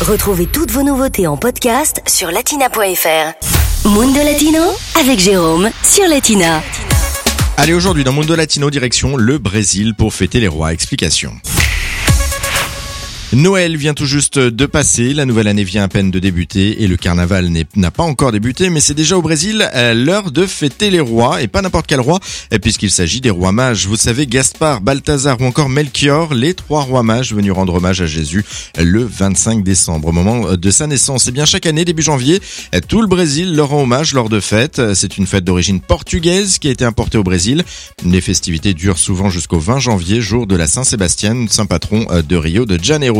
Retrouvez toutes vos nouveautés en podcast sur latina.fr. Mundo Latino avec Jérôme sur Latina. Allez, aujourd'hui dans Mundo Latino, direction le Brésil pour fêter les rois. Explication. Noël vient tout juste de passer, la nouvelle année vient à peine de débuter et le carnaval n'a pas encore débuté, mais c'est déjà au Brésil euh, l'heure de fêter les rois et pas n'importe quel roi, puisqu'il s'agit des rois mages. Vous savez, Gaspard, Balthazar ou encore Melchior, les trois rois mages venus rendre hommage à Jésus le 25 décembre, au moment de sa naissance. Et bien chaque année, début janvier, tout le Brésil leur rend hommage lors de fêtes. C'est une fête d'origine portugaise qui a été importée au Brésil. Les festivités durent souvent jusqu'au 20 janvier, jour de la Saint-Sébastien, saint patron de Rio de Janeiro.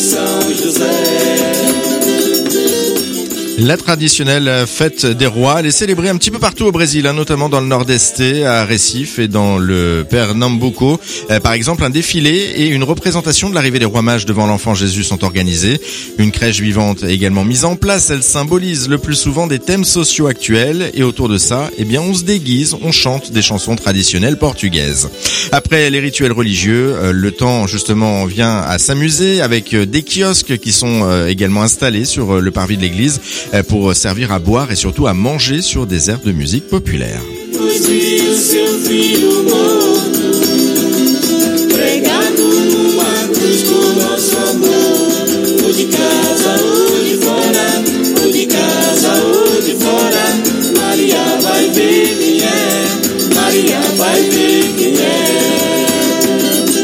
São José. La traditionnelle fête des rois, elle est célébrée un petit peu partout au Brésil, hein, notamment dans le nord-est, à Recife et dans le Pernambuco. Euh, par exemple, un défilé et une représentation de l'arrivée des rois mages devant l'enfant Jésus sont organisés. Une crèche vivante est également mise en place. Elle symbolise le plus souvent des thèmes sociaux actuels et autour de ça, eh bien, on se déguise, on chante des chansons traditionnelles portugaises. Après les rituels religieux, euh, le temps justement vient à s'amuser avec euh, des kiosques qui sont également installés sur le parvis de l'église pour servir à boire et surtout à manger sur des airs de musique populaire.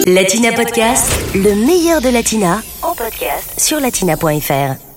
Latina Podcast, le meilleur de Latina, en podcast sur latina.fr.